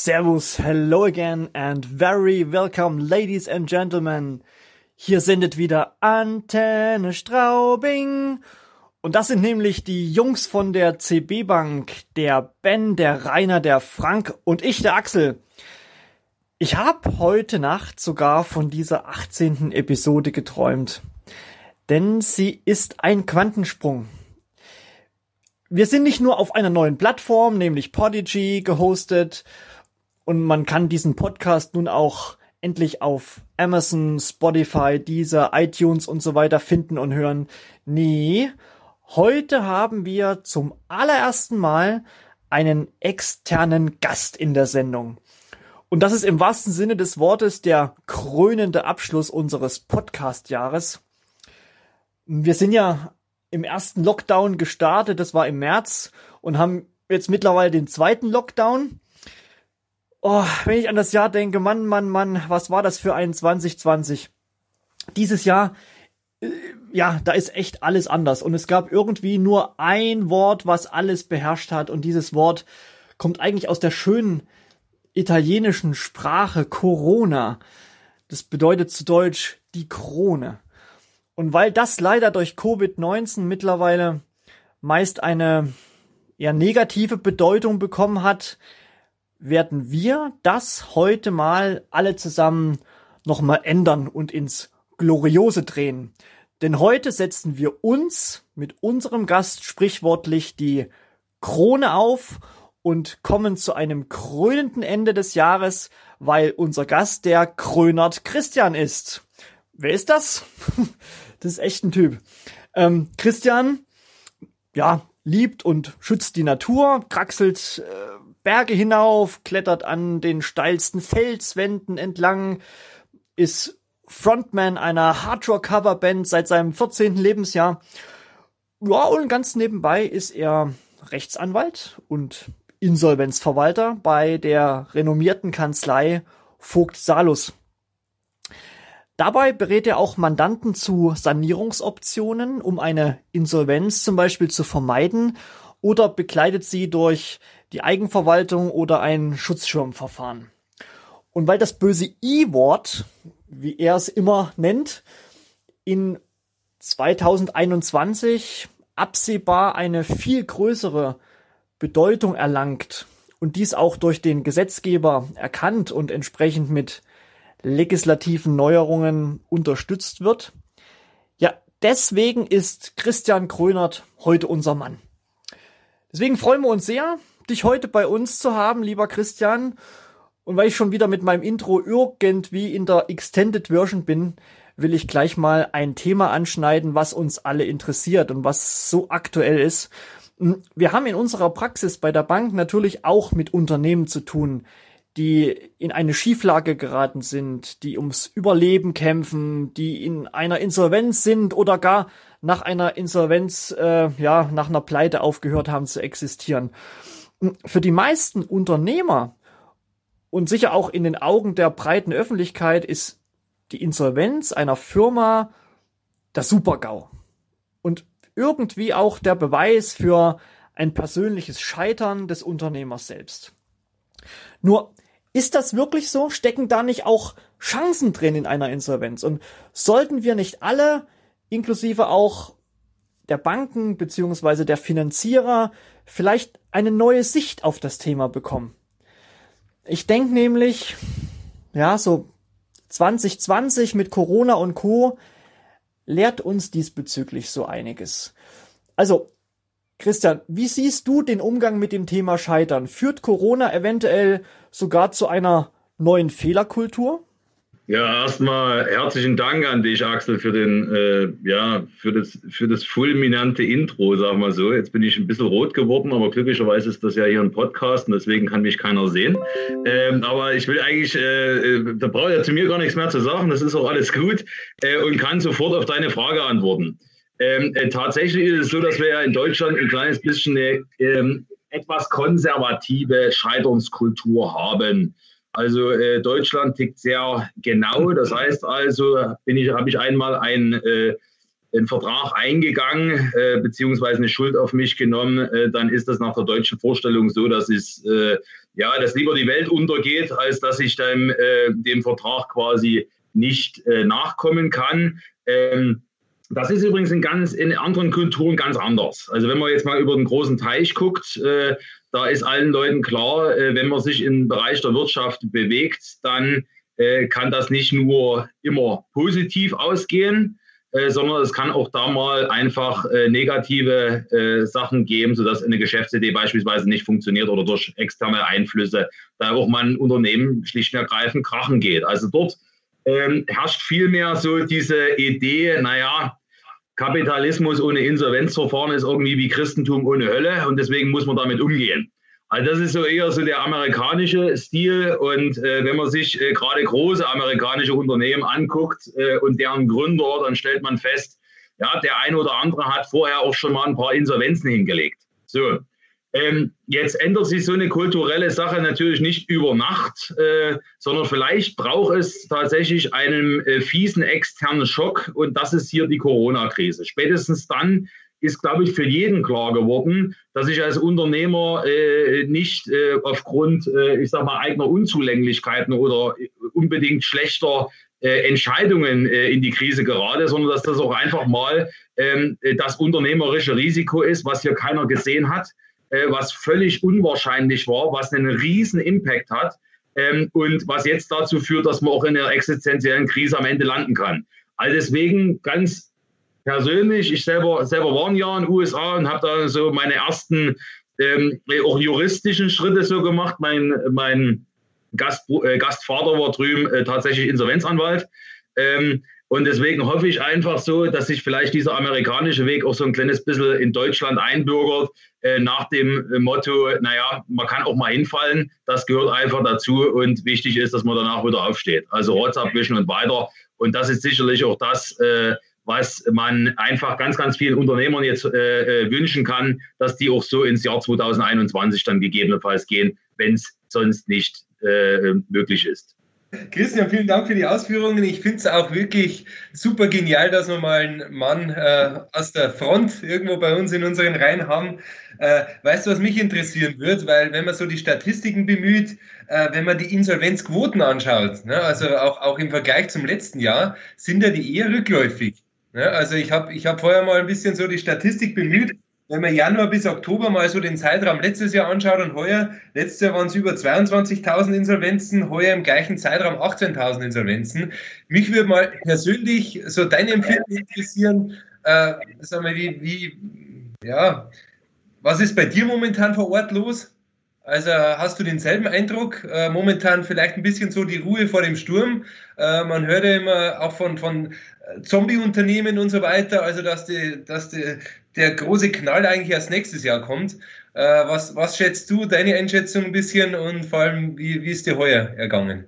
Servus, hello again and very welcome, ladies and gentlemen. Hier sendet wieder Antenne Straubing. Und das sind nämlich die Jungs von der CB Bank, der Ben, der Rainer, der Frank und ich, der Axel. Ich habe heute Nacht sogar von dieser 18. Episode geträumt. Denn sie ist ein Quantensprung. Wir sind nicht nur auf einer neuen Plattform, nämlich Podigy, gehostet, und man kann diesen Podcast nun auch endlich auf Amazon, Spotify, Deezer, iTunes und so weiter finden und hören. Nee, heute haben wir zum allerersten Mal einen externen Gast in der Sendung. Und das ist im wahrsten Sinne des Wortes der krönende Abschluss unseres Podcast-Jahres. Wir sind ja im ersten Lockdown gestartet, das war im März, und haben jetzt mittlerweile den zweiten Lockdown. Oh, wenn ich an das Jahr denke, Mann, Mann, Mann, was war das für ein 2020? Dieses Jahr, äh, ja, da ist echt alles anders. Und es gab irgendwie nur ein Wort, was alles beherrscht hat. Und dieses Wort kommt eigentlich aus der schönen italienischen Sprache Corona. Das bedeutet zu Deutsch die Krone. Und weil das leider durch Covid-19 mittlerweile meist eine eher negative Bedeutung bekommen hat, werden wir das heute mal alle zusammen nochmal ändern und ins Gloriose drehen. Denn heute setzen wir uns mit unserem Gast sprichwortlich die Krone auf und kommen zu einem krönenden Ende des Jahres, weil unser Gast der Krönert Christian ist. Wer ist das? das ist echt ein Typ. Ähm, Christian, ja, liebt und schützt die Natur, kraxelt äh, Berge hinauf, klettert an den steilsten Felswänden entlang, ist Frontman einer Hardrock-Coverband seit seinem 14. Lebensjahr. Ja, und ganz nebenbei ist er Rechtsanwalt und Insolvenzverwalter bei der renommierten Kanzlei Vogt Salus. Dabei berät er auch Mandanten zu Sanierungsoptionen, um eine Insolvenz zum Beispiel zu vermeiden oder begleitet sie durch die Eigenverwaltung oder ein Schutzschirmverfahren. Und weil das böse I-Wort, wie er es immer nennt, in 2021 absehbar eine viel größere Bedeutung erlangt und dies auch durch den Gesetzgeber erkannt und entsprechend mit legislativen Neuerungen unterstützt wird. Ja, deswegen ist Christian Krönert heute unser Mann. Deswegen freuen wir uns sehr, dich heute bei uns zu haben, lieber Christian. Und weil ich schon wieder mit meinem Intro irgendwie in der Extended Version bin, will ich gleich mal ein Thema anschneiden, was uns alle interessiert und was so aktuell ist. Hm, wir haben in unserer Praxis bei der Bank natürlich auch mit Unternehmen zu tun, die in eine Schieflage geraten sind, die ums Überleben kämpfen, die in einer Insolvenz sind oder gar nach einer Insolvenz, äh, ja, nach einer Pleite aufgehört haben zu existieren. Für die meisten Unternehmer und sicher auch in den Augen der breiten Öffentlichkeit ist die Insolvenz einer Firma das Supergau. Und irgendwie auch der Beweis für ein persönliches Scheitern des Unternehmers selbst. Nur ist das wirklich so? Stecken da nicht auch Chancen drin in einer Insolvenz? Und sollten wir nicht alle, inklusive auch der Banken beziehungsweise der Finanzierer, vielleicht eine neue Sicht auf das Thema bekommen? Ich denke nämlich, ja, so 2020 mit Corona und Co. lehrt uns diesbezüglich so einiges. Also, Christian, wie siehst du den Umgang mit dem Thema Scheitern? Führt Corona eventuell sogar zu einer neuen Fehlerkultur? Ja, erstmal herzlichen Dank an dich, Axel, für den, äh, ja, für das, für das fulminante Intro, sagen wir so. Jetzt bin ich ein bisschen rot geworden, aber glücklicherweise ist das ja hier ein Podcast und deswegen kann mich keiner sehen. Ähm, aber ich will eigentlich, äh, äh da brauche ich ja zu mir gar nichts mehr zu sagen, das ist auch alles gut äh, und kann sofort auf deine Frage antworten. Ähm, äh, tatsächlich ist es so, dass wir ja in Deutschland ein kleines bisschen eine ähm, etwas konservative Scheiterungskultur haben. Also äh, Deutschland tickt sehr genau. Das heißt also, ich, habe ich einmal ein, äh, einen Vertrag eingegangen, äh, beziehungsweise eine Schuld auf mich genommen, äh, dann ist das nach der deutschen Vorstellung so, dass es äh, ja, dass lieber die Welt untergeht, als dass ich dem, äh, dem Vertrag quasi nicht nachkommen kann. Ähm, das ist übrigens in ganz in anderen Kulturen ganz anders. Also wenn man jetzt mal über den großen Teich guckt, äh, da ist allen Leuten klar, äh, wenn man sich im Bereich der Wirtschaft bewegt, dann äh, kann das nicht nur immer positiv ausgehen, äh, sondern es kann auch da mal einfach negative Sachen geben, sodass eine Geschäftsidee beispielsweise nicht funktioniert oder durch externe Einflüsse da auch mal ein Unternehmen schlicht und ergreifend krachen geht. Also dort ähm, herrscht vielmehr so diese Idee, naja, Kapitalismus ohne Insolvenzverfahren ist irgendwie wie Christentum ohne Hölle und deswegen muss man damit umgehen. Also das ist so eher so der amerikanische Stil und äh, wenn man sich äh, gerade große amerikanische Unternehmen anguckt äh, und deren Gründer, dann stellt man fest, ja, der eine oder andere hat vorher auch schon mal ein paar Insolvenzen hingelegt. So, ähm, jetzt ändert sich so eine kulturelle Sache natürlich nicht über Nacht, äh, sondern vielleicht braucht es tatsächlich einen äh, fiesen externen Schock und das ist hier die Corona-Krise. Spätestens dann ist, glaube ich, für jeden klar geworden, dass ich als Unternehmer äh, nicht äh, aufgrund, äh, ich sag mal, eigener Unzulänglichkeiten oder unbedingt schlechter äh, Entscheidungen in die Krise gerate, sondern dass das auch einfach mal ähm, das unternehmerische Risiko ist, was hier keiner gesehen hat äh, was völlig unwahrscheinlich war, was einen riesen Impact hat ähm, und was jetzt dazu führt, dass man auch in einer existenziellen Krise am Ende landen kann. Also deswegen ganz persönlich, ich selber, selber war ein Jahr in den USA und habe da so meine ersten ähm, auch juristischen Schritte so gemacht. Mein, mein Gast, äh, Gastvater war drüben äh, tatsächlich Insolvenzanwalt. Ähm, und deswegen hoffe ich einfach so, dass sich vielleicht dieser amerikanische Weg auch so ein kleines bisschen in Deutschland einbürgert, äh, nach dem Motto, naja, man kann auch mal hinfallen, das gehört einfach dazu und wichtig ist, dass man danach wieder aufsteht. Also Rotz abwischen und weiter. Und das ist sicherlich auch das, äh, was man einfach ganz, ganz vielen Unternehmern jetzt äh, äh wünschen kann, dass die auch so ins Jahr 2021 dann gegebenenfalls gehen, wenn es sonst nicht äh, möglich ist. Christian, vielen Dank für die Ausführungen. Ich finde es auch wirklich super genial, dass wir mal einen Mann äh, aus der Front irgendwo bei uns in unseren Reihen haben. Äh, weißt du, was mich interessieren wird? Weil wenn man so die Statistiken bemüht, äh, wenn man die Insolvenzquoten anschaut, ne, also auch, auch im Vergleich zum letzten Jahr, sind ja die eher rückläufig. Ne? Also ich habe ich hab vorher mal ein bisschen so die Statistik bemüht wenn man Januar bis Oktober mal so den Zeitraum letztes Jahr anschaut und heuer, letztes Jahr waren es über 22.000 Insolvenzen, heuer im gleichen Zeitraum 18.000 Insolvenzen. Mich würde mal persönlich so deine Empfinden interessieren, äh, sagen wir, wie, wie, ja, was ist bei dir momentan vor Ort los? Also hast du denselben Eindruck? Äh, momentan vielleicht ein bisschen so die Ruhe vor dem Sturm. Äh, man hört ja immer auch von, von Zombie-Unternehmen und so weiter, also dass, die, dass die, der große Knall eigentlich erst nächstes Jahr kommt. Äh, was, was schätzt du, deine Einschätzung ein bisschen und vor allem, wie, wie ist dir heuer ergangen?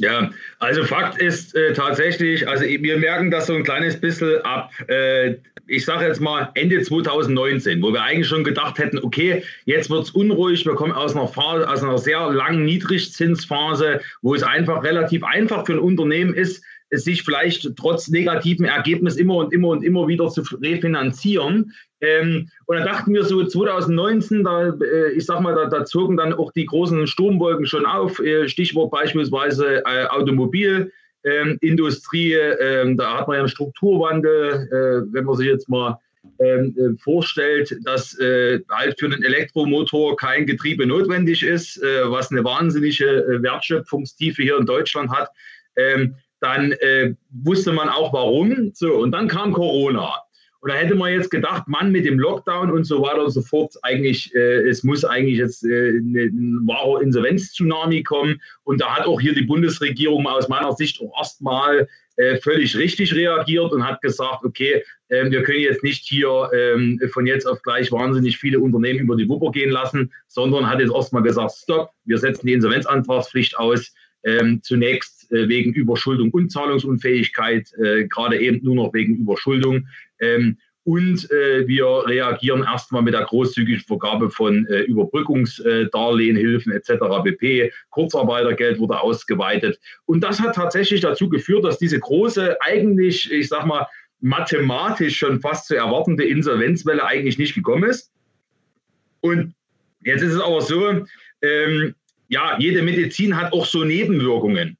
Ja, also Fakt ist äh, tatsächlich, also wir merken das so ein kleines bisschen ab, äh, ich sage jetzt mal Ende 2019, wo wir eigentlich schon gedacht hätten, okay, jetzt wird es unruhig, wir kommen aus einer, Phase, aus einer sehr langen Niedrigzinsphase, wo es einfach relativ einfach für ein Unternehmen ist, sich vielleicht trotz negativen Ergebnis immer und immer und immer wieder zu refinanzieren. Ähm, und dann dachten wir so 2019, da, äh, ich sag mal, da, da, zogen dann auch die großen Sturmwolken schon auf. Äh, Stichwort beispielsweise äh, Automobilindustrie. Ähm, da hat man ja einen Strukturwandel, äh, wenn man sich jetzt mal ähm, äh, vorstellt, dass äh, halt für einen Elektromotor kein Getriebe notwendig ist, was eine wahnsinnige Wertschöpfungstiefe hier in Deutschland hat. Ähm, dann äh, wusste man auch warum. So, und dann kam Corona. Und da hätte man jetzt gedacht, Mann, mit dem Lockdown und so weiter und so fort, eigentlich, äh, es muss eigentlich jetzt äh, ein wahrer Insolvenz-Tsunami kommen. Und da hat auch hier die Bundesregierung aus meiner Sicht auch erstmal äh, völlig richtig reagiert und hat gesagt, okay, äh, wir können jetzt nicht hier ähm, von jetzt auf gleich wahnsinnig viele Unternehmen über die Wupper gehen lassen, sondern hat jetzt erstmal gesagt, stopp, wir setzen die Insolvenzantragspflicht aus. Ähm, zunächst äh, wegen Überschuldung und Zahlungsunfähigkeit, äh, gerade eben nur noch wegen Überschuldung. Ähm, und äh, wir reagieren erstmal mit der großzügigen Vergabe von äh, Überbrückungsdarlehen, etc. BP. Kurzarbeitergeld wurde ausgeweitet. Und das hat tatsächlich dazu geführt, dass diese große, eigentlich, ich sag mal, mathematisch schon fast zu erwartende Insolvenzwelle eigentlich nicht gekommen ist. Und jetzt ist es aber so, ähm, ja, jede Medizin hat auch so Nebenwirkungen.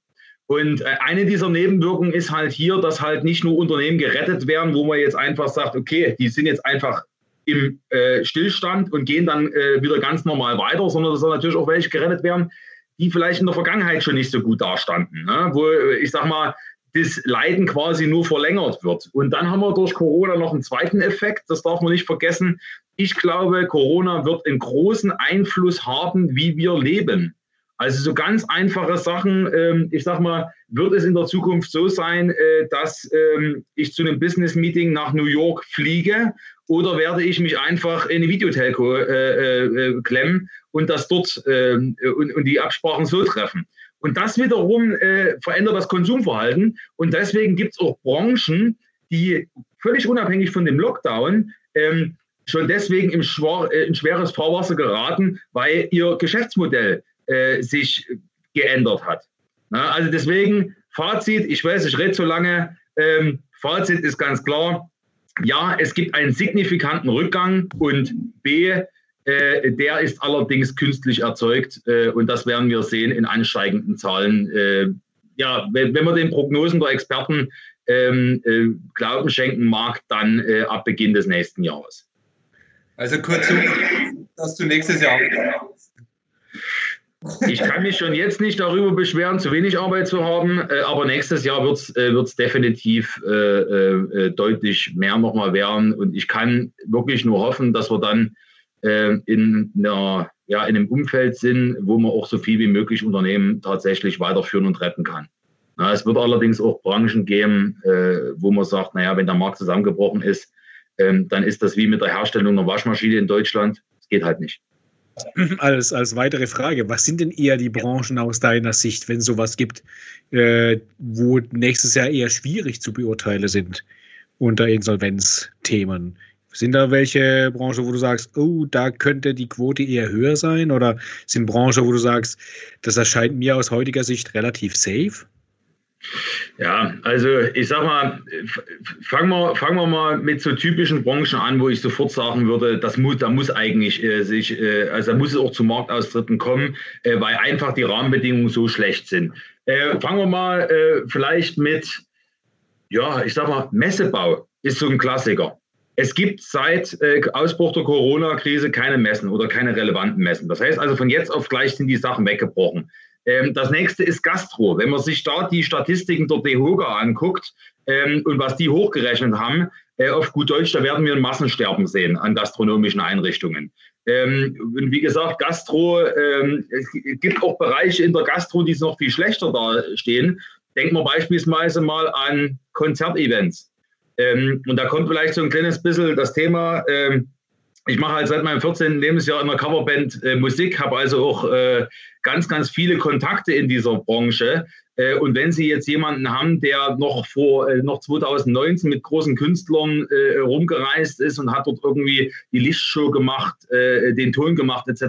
Und äh, eine dieser Nebenwirkungen ist halt hier, dass halt nicht nur Unternehmen gerettet werden, wo man jetzt einfach sagt, okay, die sind jetzt einfach im äh, Stillstand und gehen dann äh, wieder ganz normal weiter, sondern dass natürlich auch welche gerettet werden, die vielleicht in der Vergangenheit schon nicht so gut dastanden. Ne? Wo, ich sag mal, das Leiden quasi nur verlängert wird. Und dann haben wir durch Corona noch einen zweiten Effekt, das darf man nicht vergessen. Ich glaube, Corona wird einen großen Einfluss haben, wie wir leben. Also so ganz einfache Sachen. Ähm, ich sag mal, wird es in der Zukunft so sein, äh, dass ähm, ich zu einem Business-Meeting nach New York fliege oder werde ich mich einfach in eine Videotelco äh, äh, klemmen und das dort ähm, und, und, die Absprachen so treffen? Und das wiederum äh, verändert das Konsumverhalten. Und deswegen gibt es auch Branchen, die völlig unabhängig von dem Lockdown ähm, schon deswegen im schwar, äh, in schweres Fahrwasser geraten, weil ihr Geschäftsmodell äh, sich geändert hat. Na, also deswegen Fazit, ich weiß, ich rede zu lange. Ähm, Fazit ist ganz klar, ja, es gibt einen signifikanten Rückgang und B, äh, der ist allerdings künstlich erzeugt äh, und das werden wir sehen in ansteigenden Zahlen. Äh, ja, wenn, wenn man den Prognosen der Experten ähm, äh, Glauben schenken mag, dann äh, ab Beginn des nächsten Jahres. Also kurzum, dass du nächstes Jahr ich kann mich schon jetzt nicht darüber beschweren, zu wenig Arbeit zu haben, äh, aber nächstes Jahr wird es äh, definitiv äh, äh, deutlich mehr nochmal werden. Und ich kann wirklich nur hoffen, dass wir dann äh, in, einer, ja, in einem Umfeld sind, wo man auch so viel wie möglich Unternehmen tatsächlich weiterführen und retten kann. Na, es wird allerdings auch Branchen geben, äh, wo man sagt, naja, wenn der Markt zusammengebrochen ist, ähm, dann ist das wie mit der Herstellung einer Waschmaschine in Deutschland. Es geht halt nicht. Als, als weitere Frage, was sind denn eher die Branchen aus deiner Sicht, wenn sowas gibt, äh, wo nächstes Jahr eher schwierig zu beurteilen sind unter Insolvenzthemen? Sind da welche Branchen, wo du sagst, oh, da könnte die Quote eher höher sein? Oder sind Branchen, wo du sagst, das erscheint mir aus heutiger Sicht relativ safe? Ja, also ich sag mal, fangen wir, fangen wir mal mit so typischen Branchen an, wo ich sofort sagen würde, das muss, da muss eigentlich äh, sich, äh, also da muss es auch zu Marktaustritten kommen, äh, weil einfach die Rahmenbedingungen so schlecht sind. Äh, fangen wir mal äh, vielleicht mit, ja, ich sag mal, Messebau ist so ein Klassiker. Es gibt seit äh, Ausbruch der Corona-Krise keine Messen oder keine relevanten Messen. Das heißt also, von jetzt auf gleich sind die Sachen weggebrochen. Ähm, das nächste ist Gastro. Wenn man sich da die Statistiken der DEHOGA anguckt ähm, und was die hochgerechnet haben, äh, auf gut Deutsch, da werden wir ein Massensterben sehen an gastronomischen Einrichtungen. Ähm, und wie gesagt, Gastro, es gibt auch Bereiche in der Gastro, die noch viel schlechter dastehen. Denken wir beispielsweise mal an Konzertevents. Und da kommt vielleicht so ein kleines bisschen das Thema, ich mache halt seit meinem 14. Lebensjahr in der Coverband äh, Musik, habe also auch äh, ganz, ganz viele Kontakte in dieser Branche. Äh, und wenn Sie jetzt jemanden haben, der noch vor äh, noch 2019 mit großen Künstlern äh, rumgereist ist und hat dort irgendwie die Lichtshow gemacht, äh, den Ton gemacht etc.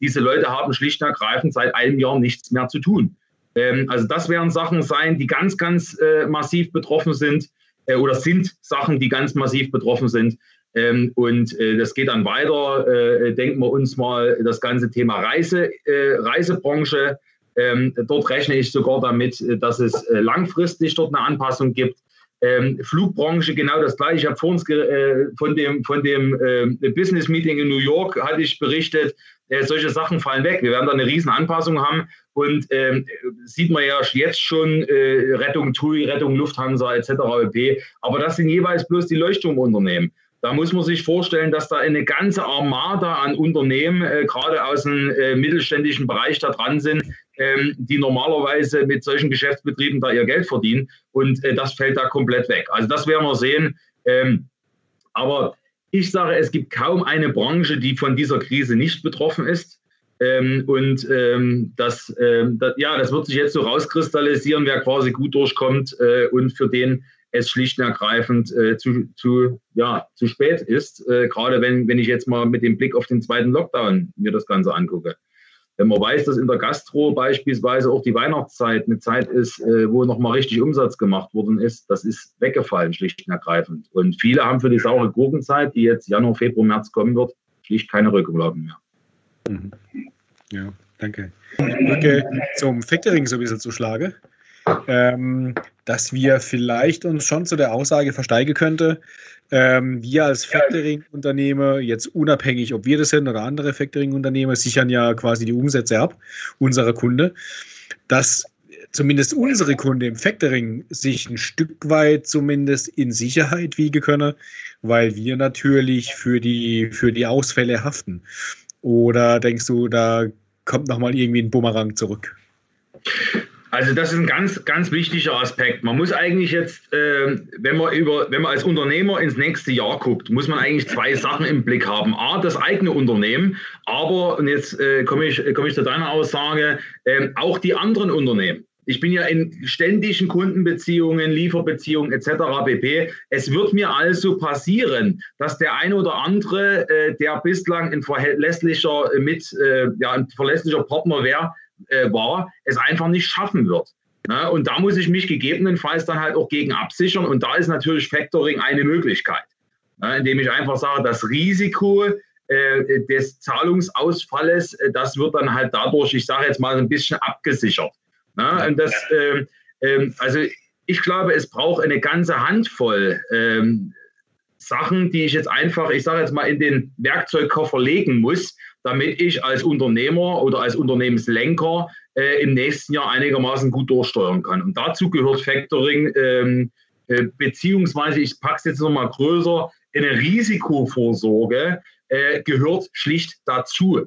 Diese Leute haben schlicht und ergreifend seit einem Jahr nichts mehr zu tun. Ähm, also das werden Sachen sein, die ganz, ganz massiv betroffen sind oder sind Sachen, die ganz massiv betroffen sind. Ähm, und äh, das geht dann weiter. Äh, denken wir uns mal das ganze Thema Reise, äh, Reisebranche. Ähm, dort rechne ich sogar damit, äh, dass es äh, langfristig dort eine Anpassung gibt. Ähm, Flugbranche genau das gleiche. Ich habe vorhin äh, von dem, von dem Business Meeting in New York hatte ich berichtet, solche Sachen fallen weg. Wir werden da eine riesen Anpassung haben und ähm, sieht man ja jetzt schon Rettung TUI, Rettung Lufthansa etc. Aber das sind jeweils bloß die Leuchtturmunternehmen. Da muss man sich vorstellen, dass da eine ganze Armada an Unternehmen, äh, gerade aus dem äh, mittelständischen Bereich, da dran sind, ähm, die normalerweise mit solchen Geschäftsbetrieben da ihr Geld verdienen. Und äh, das fällt da komplett weg. Also das werden wir sehen. Ähm, aber ich sage, es gibt kaum eine Branche, die von dieser Krise nicht betroffen ist. Ähm, und ähm, das, ähm, das, ja, das wird sich jetzt so rauskristallisieren, wer quasi gut durchkommt äh, und für den es schlicht und ergreifend äh, zu, zu, ja, zu spät ist. Äh, gerade wenn, wenn ich jetzt mal mit dem Blick auf den zweiten Lockdown mir das Ganze angucke. Wenn man weiß, dass in der Gastro beispielsweise auch die Weihnachtszeit eine Zeit ist, äh, wo nochmal richtig Umsatz gemacht worden ist, das ist weggefallen, schlicht und ergreifend. Und viele haben für die saure Gurkenzeit, die jetzt Januar, Februar, März kommen wird, schlicht keine Rücklagen mehr. Mhm. Ja. Danke. Brücke zum Factoring so ein zu schlagen, ähm, dass wir vielleicht uns schon zu der Aussage versteigen könnte, ähm, wir als Factoring-Unternehmer, jetzt unabhängig, ob wir das sind oder andere Factoring-Unternehmer, sichern ja quasi die Umsätze ab, unserer Kunde, dass zumindest unsere Kunde im Factoring sich ein Stück weit zumindest in Sicherheit wiegen können, weil wir natürlich für die, für die Ausfälle haften. Oder denkst du, da kommt nochmal irgendwie ein Bumerang zurück? Also das ist ein ganz, ganz wichtiger Aspekt. Man muss eigentlich jetzt, äh, wenn man über, wenn man als Unternehmer ins nächste Jahr guckt, muss man eigentlich zwei Sachen im Blick haben. A, das eigene Unternehmen, aber, und jetzt äh, komme ich, komme ich zu deiner Aussage, äh, auch die anderen Unternehmen. Ich bin ja in ständigen Kundenbeziehungen, Lieferbeziehungen etc. pp. Es wird mir also passieren, dass der eine oder andere, äh, der bislang ein verlässlicher mit äh, ja, ein verlässlicher Partner wäre, äh, war, es einfach nicht schaffen wird. Ne? Und da muss ich mich gegebenenfalls dann halt auch gegen absichern. Und da ist natürlich Factoring eine Möglichkeit, ne? indem ich einfach sage, das Risiko äh, des Zahlungsausfalles, äh, das wird dann halt dadurch, ich sage jetzt mal, ein bisschen abgesichert. Ne? Und das, ähm, also ich glaube, es braucht eine ganze Handvoll ähm, Sachen, die ich jetzt einfach, ich sage jetzt mal, in den Werkzeugkoffer legen muss, damit ich als Unternehmer oder als Unternehmenslenker äh, im nächsten Jahr einigermaßen gut durchsteuern kann. Und dazu gehört Factoring, ähm, äh, beziehungsweise ich packe es jetzt nochmal größer, eine Risikovorsorge äh, gehört schlicht dazu.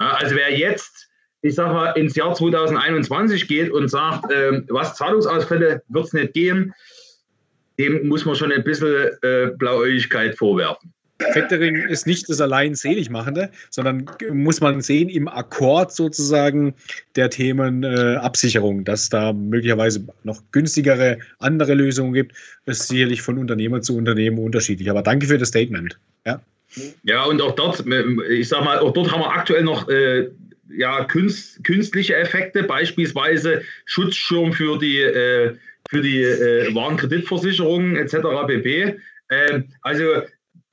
Ja, also wer jetzt, ich sage mal, ins Jahr 2021 geht und sagt, ähm, was Zahlungsausfälle wird es nicht geben, dem muss man schon ein bisschen äh, Blauäugigkeit vorwerfen. Factoring ist nicht das allein Seligmachende, sondern muss man sehen im Akkord sozusagen der Themen äh, Absicherung, dass da möglicherweise noch günstigere andere Lösungen gibt. Ist sicherlich von Unternehmer zu Unternehmen unterschiedlich. Aber danke für das Statement. Ja, ja und auch dort, ich sag mal, auch dort haben wir aktuell noch äh, ja, künst, künstliche Effekte, beispielsweise Schutzschirm für die, äh, für die äh, Warenkreditversicherung etc. pp. Ähm, also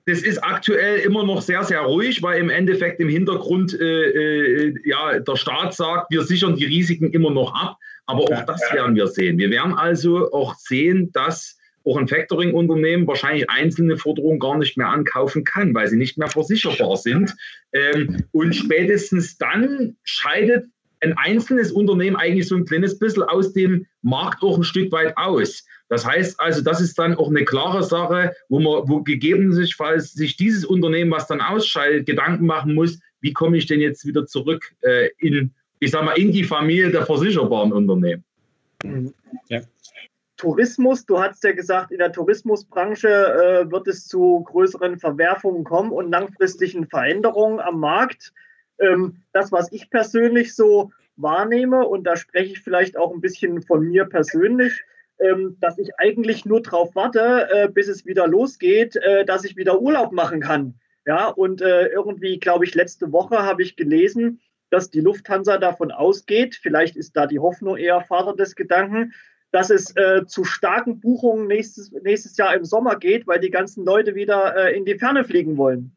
das ist aktuell immer noch sehr, sehr ruhig, weil im Endeffekt im Hintergrund äh, äh, ja, der Staat sagt, wir sichern die Risiken immer noch ab. Aber auch das werden wir sehen. Wir werden also auch sehen, dass auch ein Factoring-Unternehmen wahrscheinlich einzelne Forderungen gar nicht mehr ankaufen kann, weil sie nicht mehr versicherbar sind. Ähm, und spätestens dann scheidet ein einzelnes Unternehmen eigentlich so ein kleines bisschen aus dem Markt auch ein Stück weit aus. Das heißt also, das ist dann auch eine klare Sache, wo man, wo gegebenenfalls sich dieses Unternehmen, was dann ausscheidet, Gedanken machen muss, wie komme ich denn jetzt wieder zurück äh, in, ich sag mal, in die Familie der versicherbaren Unternehmen. Ja. Tourismus, du hast ja gesagt, in der Tourismusbranche äh, wird es zu größeren Verwerfungen kommen und langfristigen Veränderungen am Markt. Ähm, das, was ich persönlich so wahrnehme, und da spreche ich vielleicht auch ein bisschen von mir persönlich, ähm, dass ich eigentlich nur darauf warte, äh, bis es wieder losgeht, äh, dass ich wieder Urlaub machen kann. Ja, und äh, irgendwie, glaube ich, letzte Woche habe ich gelesen, dass die Lufthansa davon ausgeht, vielleicht ist da die Hoffnung eher Vater des Gedanken, dass es äh, zu starken Buchungen nächstes, nächstes Jahr im Sommer geht, weil die ganzen Leute wieder äh, in die Ferne fliegen wollen.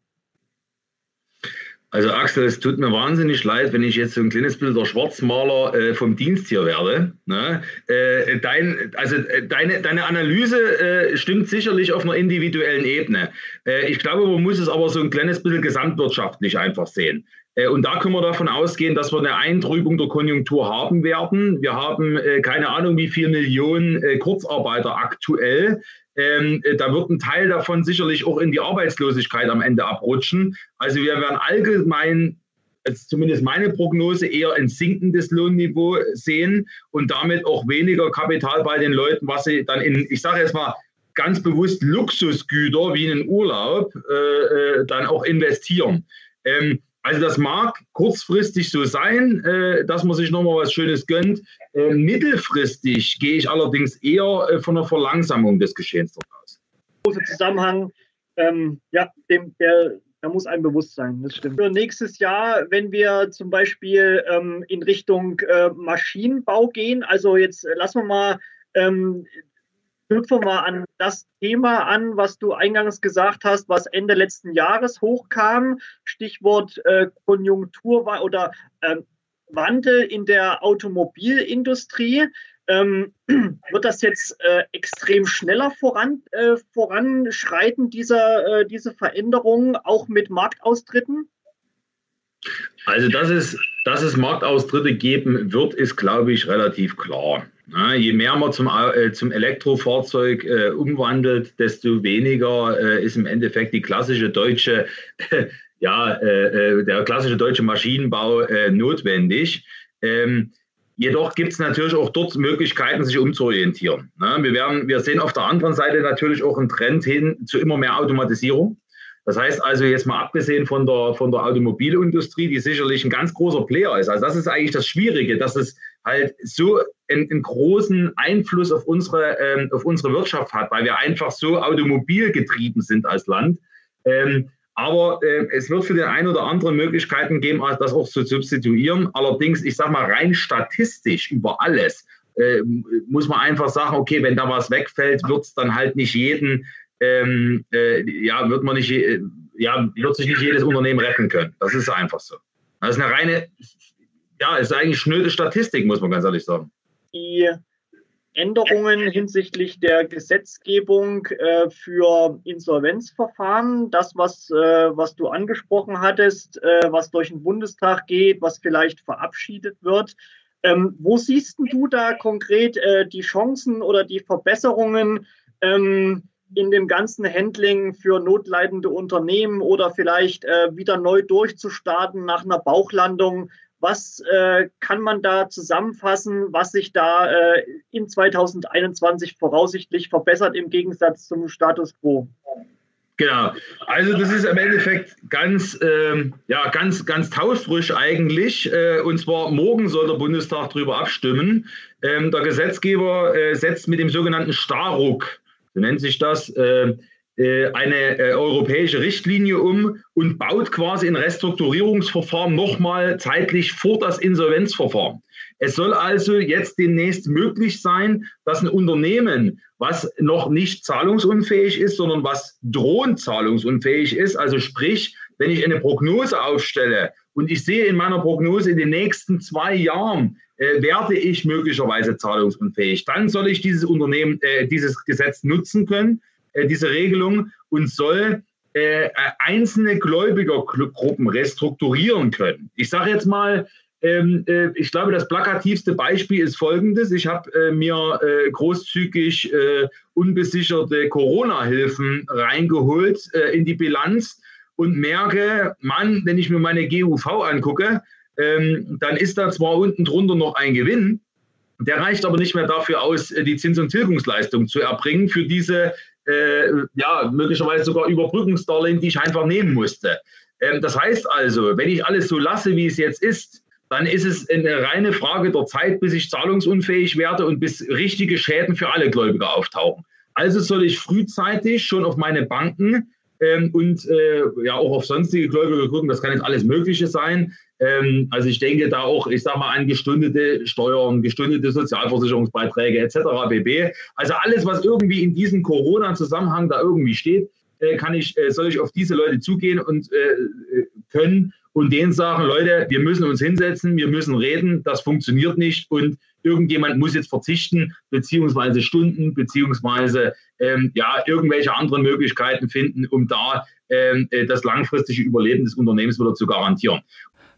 Also Axel, es tut mir wahnsinnig leid, wenn ich jetzt so ein kleines bisschen der Schwarzmaler äh, vom Dienst hier werde. Ne? Äh, dein, also äh, deine, deine Analyse äh, stimmt sicherlich auf einer individuellen Ebene. Äh, ich glaube, man muss es aber so ein kleines bisschen gesamtwirtschaftlich einfach sehen. Äh, und da können wir davon ausgehen, dass wir eine Eintrübung der Konjunktur haben werden. Wir haben keine Ahnung, wie viele Millionen Kurzarbeiter aktuell. Ähm, äh, da wird ein Teil davon sicherlich auch in die Arbeitslosigkeit am Ende abrutschen. Also wir werden allgemein, also zumindest meine Prognose, eher ein sinkendes Lohnniveau sehen und damit auch weniger Kapital bei den Leuten, was sie dann in, ich sage jetzt mal, ganz bewusst Luxusgüter wie einen Urlaub äh, äh dann auch investieren. Ähm, also das mag kurzfristig so sein, äh, dass man sich nochmal was Schönes gönnt. Äh, mittelfristig gehe ich allerdings eher äh, von einer Verlangsamung des Geschehens aus. Großer Zusammenhang, ähm, ja, dem, der, da muss einem bewusst sein, das stimmt. Für nächstes Jahr, wenn wir zum Beispiel ähm, in Richtung äh, Maschinenbau gehen, also jetzt lassen wir mal ähm, knüpfen wir an das Thema an, was du eingangs gesagt hast, was Ende letzten Jahres hochkam. Stichwort äh, Konjunktur oder ähm, Wandel in der Automobilindustrie. Ähm, wird das jetzt äh, extrem schneller voran, äh, voranschreiten, dieser, äh, diese Veränderung, auch mit Marktaustritten? Also, dass es, dass es Marktaustritte geben wird, ist, glaube ich, relativ klar. Ja, je mehr man zum, äh, zum Elektrofahrzeug äh, umwandelt, desto weniger äh, ist im Endeffekt die klassische deutsche, ja, äh, äh, der klassische deutsche Maschinenbau notwendig. Ähm, jedoch gibt es natürlich auch dort Möglichkeiten, sich umzuorientieren. Ne? Wir, werden, wir sehen auf der anderen Seite natürlich auch einen Trend hin zu immer mehr Automatisierung. Das heißt also jetzt mal abgesehen von der, von der Automobilindustrie, die sicherlich ein ganz großer Player ist. Also das ist eigentlich das Schwierige, dass es halt so einen, einen großen Einfluss auf unsere, ähm, auf unsere Wirtschaft hat, weil wir einfach so automobilgetrieben sind als Land. Ähm, aber äh, es wird für den einen oder anderen Möglichkeiten geben, das auch zu substituieren. Allerdings, ich sage mal, rein statistisch über alles äh, muss man einfach sagen, okay, wenn da was wegfällt, wird es dann halt nicht jeden ähm, äh, ja, wird man nicht, äh, ja, wird sich nicht jedes Unternehmen retten können. Das ist einfach so. Das ist eine reine, ja, ist eigentlich schnöde Statistik, muss man ganz ehrlich sagen. Die Änderungen hinsichtlich der Gesetzgebung äh, für Insolvenzverfahren, das, was, äh, was du angesprochen hattest, äh, was durch den Bundestag geht, was vielleicht verabschiedet wird. Ähm, wo siehst du da konkret äh, die Chancen oder die Verbesserungen? Ähm, in dem ganzen Handling für notleidende Unternehmen oder vielleicht äh, wieder neu durchzustarten nach einer Bauchlandung. Was äh, kann man da zusammenfassen, was sich da äh, in 2021 voraussichtlich verbessert im Gegensatz zum Status quo? Genau. Also das ist im Endeffekt ganz, ähm, ja, ganz, ganz taufrisch eigentlich. Äh, und zwar morgen soll der Bundestag darüber abstimmen. Ähm, der Gesetzgeber äh, setzt mit dem sogenannten Starruck nennt sich das, äh, äh, eine äh, europäische Richtlinie um und baut quasi ein Restrukturierungsverfahren nochmal zeitlich vor das Insolvenzverfahren. Es soll also jetzt demnächst möglich sein, dass ein Unternehmen, was noch nicht zahlungsunfähig ist, sondern was drohend zahlungsunfähig ist, also sprich, wenn ich eine Prognose aufstelle und ich sehe in meiner Prognose in den nächsten zwei Jahren äh, werde ich möglicherweise zahlungsunfähig. Dann soll ich dieses Unternehmen, äh, dieses Gesetz nutzen können, äh, diese Regelung und soll äh, einzelne Gläubigergruppen restrukturieren können. Ich sage jetzt mal, ähm, äh, ich glaube, das plakativste Beispiel ist folgendes. Ich habe äh, mir großzügig unbesicherte Corona-Hilfen reingeholt in die Bilanz und merke, Mann, wenn ich mir meine GUV angucke, ähm, dann ist da zwar unten drunter noch ein Gewinn, der reicht aber nicht mehr dafür aus, äh, die Zins- und Tilgungsleistung zu erbringen für diese, äh, ja, möglicherweise sogar Überbrückungsdarlehen, die ich einfach nehmen musste. Ähm, das heißt also, wenn ich alles so lasse, wie es jetzt ist, dann ist es eine reine Frage der Zeit, bis ich zahlungsunfähig werde und bis richtige Schäden für alle Gläubiger auftauchen. Also soll ich frühzeitig schon auf meine Banken ähm, und äh, ja auch auf sonstige Gläubiger gucken. Das kann jetzt alles Mögliche sein. Ähm, also ich denke da auch, ich sage mal, an gestundete Steuern, gestundete Sozialversicherungsbeiträge etc. bb. Also alles, was irgendwie in diesem Corona-Zusammenhang da irgendwie steht, äh, kann ich, äh, soll ich auf diese Leute zugehen und äh, können und denen sagen, Leute, wir müssen uns hinsetzen, wir müssen reden, das funktioniert nicht und irgendjemand muss jetzt verzichten, beziehungsweise Stunden, beziehungsweise ähm, ja, irgendwelche anderen Möglichkeiten finden, um da ähm, das langfristige Überleben des Unternehmens wieder zu garantieren.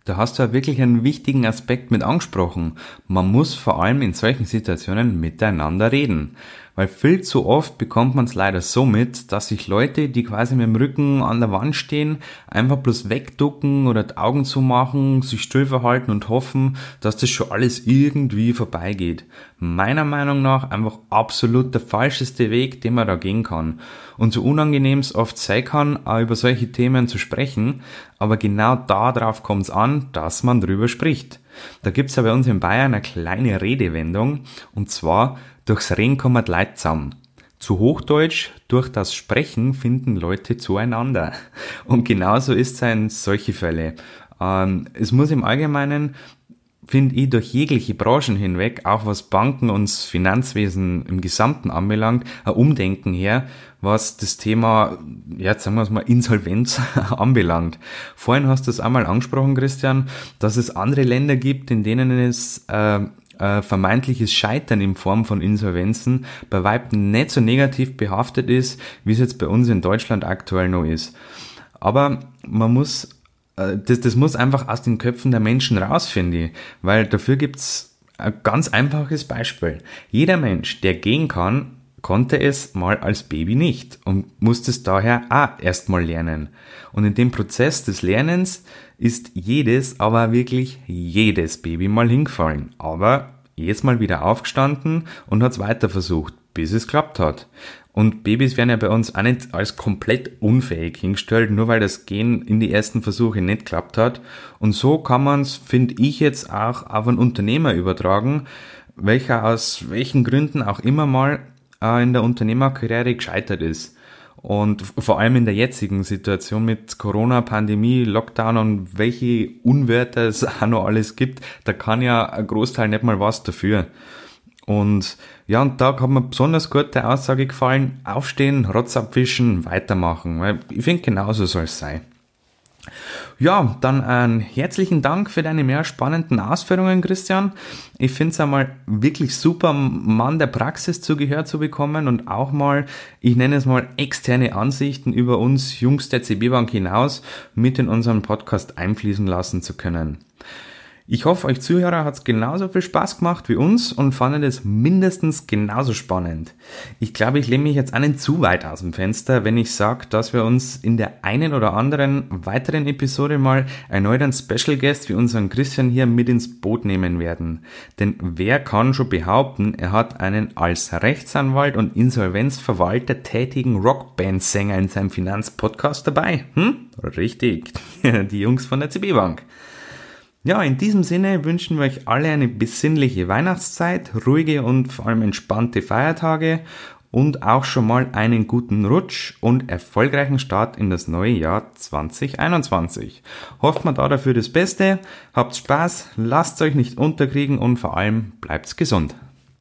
Da hast du ja wirklich einen wichtigen Aspekt mit angesprochen. Man muss vor allem in solchen Situationen miteinander reden. Weil viel zu oft bekommt man es leider so mit, dass sich Leute, die quasi mit dem Rücken an der Wand stehen, einfach bloß wegducken oder die Augen zumachen, sich still verhalten und hoffen, dass das schon alles irgendwie vorbeigeht. Meiner Meinung nach einfach absolut der falscheste Weg, den man da gehen kann. Und so unangenehm es oft sein kann, auch über solche Themen zu sprechen, aber genau darauf kommt es an, dass man drüber spricht. Da gibt's ja bei uns in Bayern eine kleine Redewendung, und zwar, Durchs Reden kommen Leute zusammen. Zu Hochdeutsch, durch das Sprechen finden Leute zueinander. Und genauso ist es in solche Fälle. Ähm, es muss im Allgemeinen finde ich, durch jegliche Branchen hinweg, auch was Banken und Finanzwesen im Gesamten anbelangt, ein Umdenken her, was das Thema, ja, sagen wir es mal, Insolvenz anbelangt. Vorhin hast du es einmal angesprochen, Christian, dass es andere Länder gibt, in denen es äh, äh, vermeintliches Scheitern in Form von Insolvenzen bei Weitem nicht so negativ behaftet ist, wie es jetzt bei uns in Deutschland aktuell noch ist. Aber man muss, äh, das, das muss einfach aus den Köpfen der Menschen raus, finde ich, weil dafür gibt's ein ganz einfaches Beispiel. Jeder Mensch, der gehen kann, konnte es mal als Baby nicht und musste es daher auch erstmal lernen. Und in dem Prozess des Lernens ist jedes, aber wirklich jedes Baby mal hingefallen. Aber jedes Mal wieder aufgestanden und hat es weiter versucht, bis es klappt hat. Und Babys werden ja bei uns auch nicht als komplett unfähig hingestellt, nur weil das Gen in die ersten Versuche nicht klappt hat. Und so kann man es, finde ich, jetzt auch auf einen Unternehmer übertragen, welcher aus welchen Gründen auch immer mal äh, in der Unternehmerkarriere gescheitert ist. Und vor allem in der jetzigen Situation mit Corona, Pandemie, Lockdown und welche Unwörter es auch noch alles gibt, da kann ja ein Großteil nicht mal was dafür. Und ja, und da hat mir besonders gut die Aussage gefallen, aufstehen, Rotz abwischen, weitermachen. Weil ich finde, genauso soll es sein. Ja, dann einen herzlichen Dank für deine mehr spannenden Ausführungen, Christian. Ich finde es einmal wirklich super, Mann der Praxis zugehört zu bekommen und auch mal, ich nenne es mal, externe Ansichten über uns Jungs der CB Bank hinaus mit in unseren Podcast einfließen lassen zu können. Ich hoffe, euch Zuhörer hat es genauso viel Spaß gemacht wie uns und fandet es mindestens genauso spannend. Ich glaube, ich lehne mich jetzt nicht zu weit aus dem Fenster, wenn ich sage, dass wir uns in der einen oder anderen weiteren Episode mal erneut einen Special Guest wie unseren Christian hier mit ins Boot nehmen werden. Denn wer kann schon behaupten, er hat einen als Rechtsanwalt und Insolvenzverwalter tätigen Rockband-Sänger in seinem Finanzpodcast dabei? Hm? Richtig, die Jungs von der CB Bank. Ja, in diesem Sinne wünschen wir euch alle eine besinnliche Weihnachtszeit, ruhige und vor allem entspannte Feiertage und auch schon mal einen guten Rutsch und erfolgreichen Start in das neue Jahr 2021. Hofft man da dafür das Beste, habt Spaß, lasst euch nicht unterkriegen und vor allem bleibt gesund.